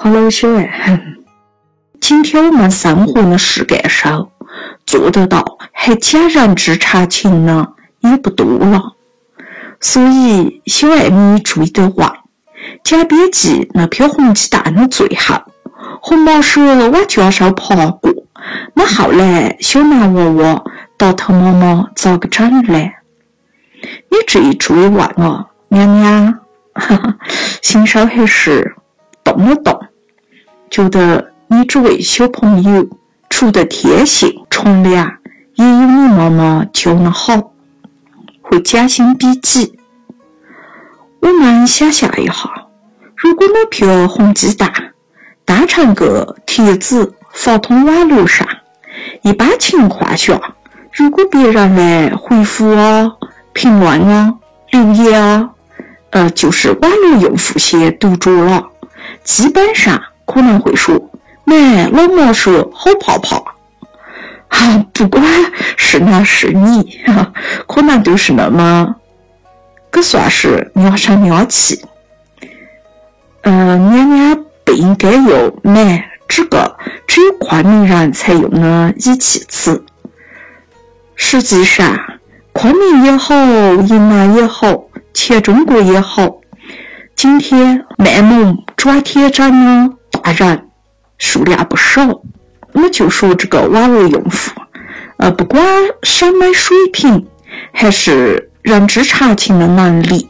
Hello，小爱，今天我们生活的实干上做得到还戛然之差情呢，也不多了。所以，小爱你注意的话，假别记那片红鸡蛋的最后，红毛蛇往脚上爬过，那后来小男娃娃到头妈妈咋个整嘞？你这一追问啊，娘娘，哈哈，心上还是动了动。觉得你这位小朋友除了天性纯良，也有你妈妈教的好，会将心比己。我们想象一下，如果那票红鸡蛋当成个帖子发通网络上，一般情况下，如果别人来回复啊、评论啊、留言啊，呃，就是网络用户先读着了，基本上。可能会说：“妈，老毛说好怕怕。”哈，不管是男是女，哈，可能都是那么，可算是娘声娘气。嗯，娘娘不应该用“买”这个只有昆明人才用的语气词。实际上，昆明也好，云南也好，全中国也好，今天卖萌装天真呢。大人数量不少，我就说这个网络用户，呃，不管审美水平还是认知查情的能力，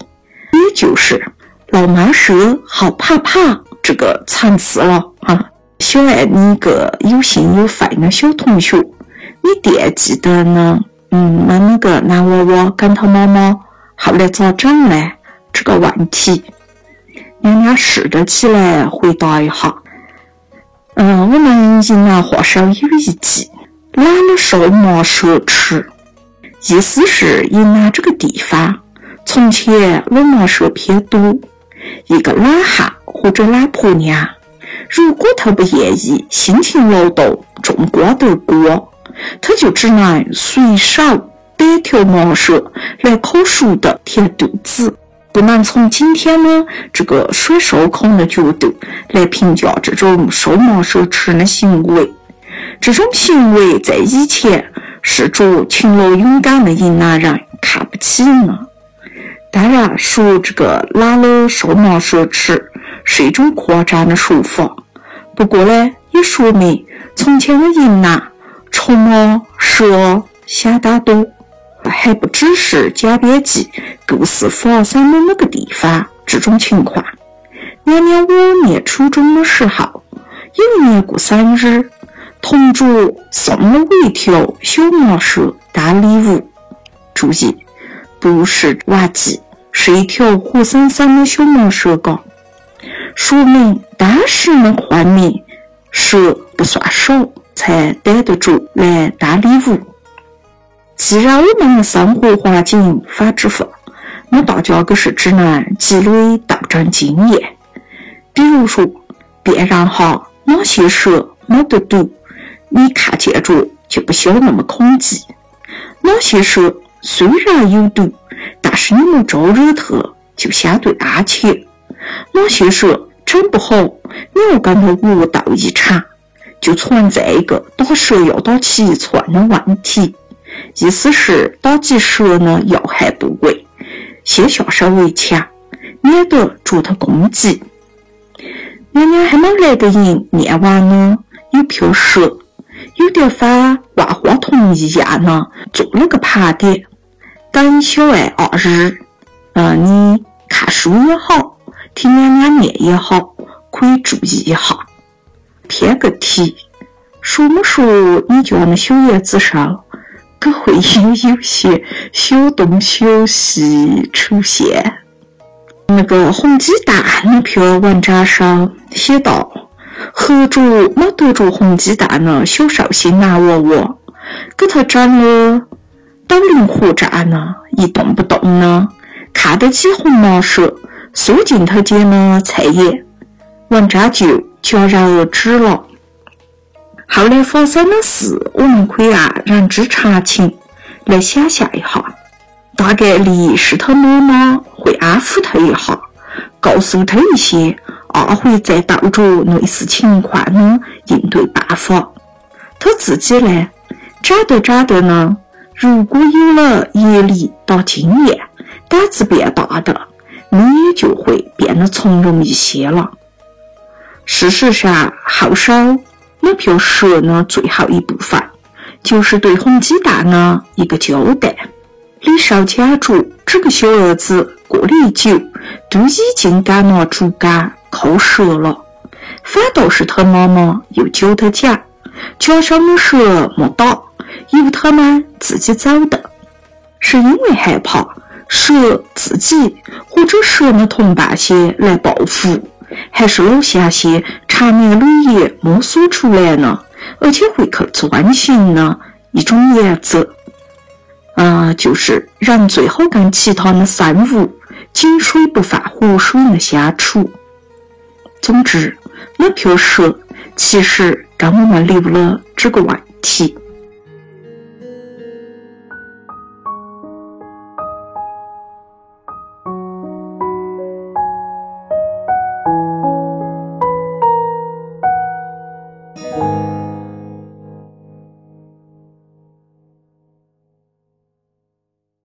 也就是老妈蛇好怕怕这个层次了啊！小爱你一个有心有肺的小同学，你惦记得呢？嗯，那那个男娃娃跟他妈妈后来咋整呢？这个问题。娘娘试着起来回答一下。嗯，我们云南话上有一句“懒了瘦麻蛇吃”，意思是云南这个地方从前老麻蛇偏多。一个懒汉或者懒婆娘，如果他不愿意辛勤劳动种瓜得瓜，他就只能随手逮条麻蛇来烤熟的填肚子。不能从今天的这个水受控的角度来评价这种收麻蛇吃的行为。这种行为在以前是着勤劳勇敢的云南人看不起呢。当然，说这个懒了收麻蛇吃是一种夸张的说法。不过呢，也说明从前的云南虫啊蛇相当多。还不只是假边记故事发生的那个地方这种情况。娘娘我念初中的时候，有一年过生日，同桌送了我一条小麻蛇当礼物。注意，不是玩具，是一条活生生的小麻蛇嘎。说明当时的昆明蛇不算少，才逮得住来当礼物。既然我们的生活环境法制化，那大家可是只能积累斗争经验。比如说，辨认哈哪些蛇没得毒，你看见着就不需要那么恐惧；哪些蛇虽然有毒，但是你没招惹它，就相对安全；哪些蛇整不好，你要跟它恶斗一场，就存在一个打蛇要打七寸的问题。意思是打击蛇的要害部位，先下手为强，免得着它攻击。娘娘还没来得及念完呢，有片蛇有点像万花筒一样呢，做了个盘点。等小爱二日，嗯，你看书也好，听娘娘念也好，可以注意一下。偏个题，说没说你家的小叶子上？可会有有些小东小西出现。那个红鸡蛋那篇文章上写道：合着没得着红鸡蛋的小绍兴男娃娃，给他整了岛灵火战呢，一动不动呢，看得起红毛蛇，缩进他家的菜叶，文章就戛然而止了。后来发生的事，我们可以按人之常情来想象一下。大概率是他妈妈会安抚他一下，告诉他一些阿会再倒着类似情况的应对办法。他自己呢，长着长着呢，如果有了阅历到经验，胆子变大的，你也就会变得从容一些了。事？实上，后手那条蛇呢，最后一部分就是对红鸡蛋的一个交代。李少家族这个小儿子过了一久，都已经敢拿竹竿扣蛇了，反倒是他妈妈又教他讲，脚上的蛇莫打，由他们自己走的，是因为害怕蛇自己或者蛇的同伴些来报复，还是老乡些长年累月摸索出来呢，而且会去遵循的一种原则。啊，就是人最好跟其他的生物井水不犯河水的相处。总之，那条蛇其实跟我们留了这个问题。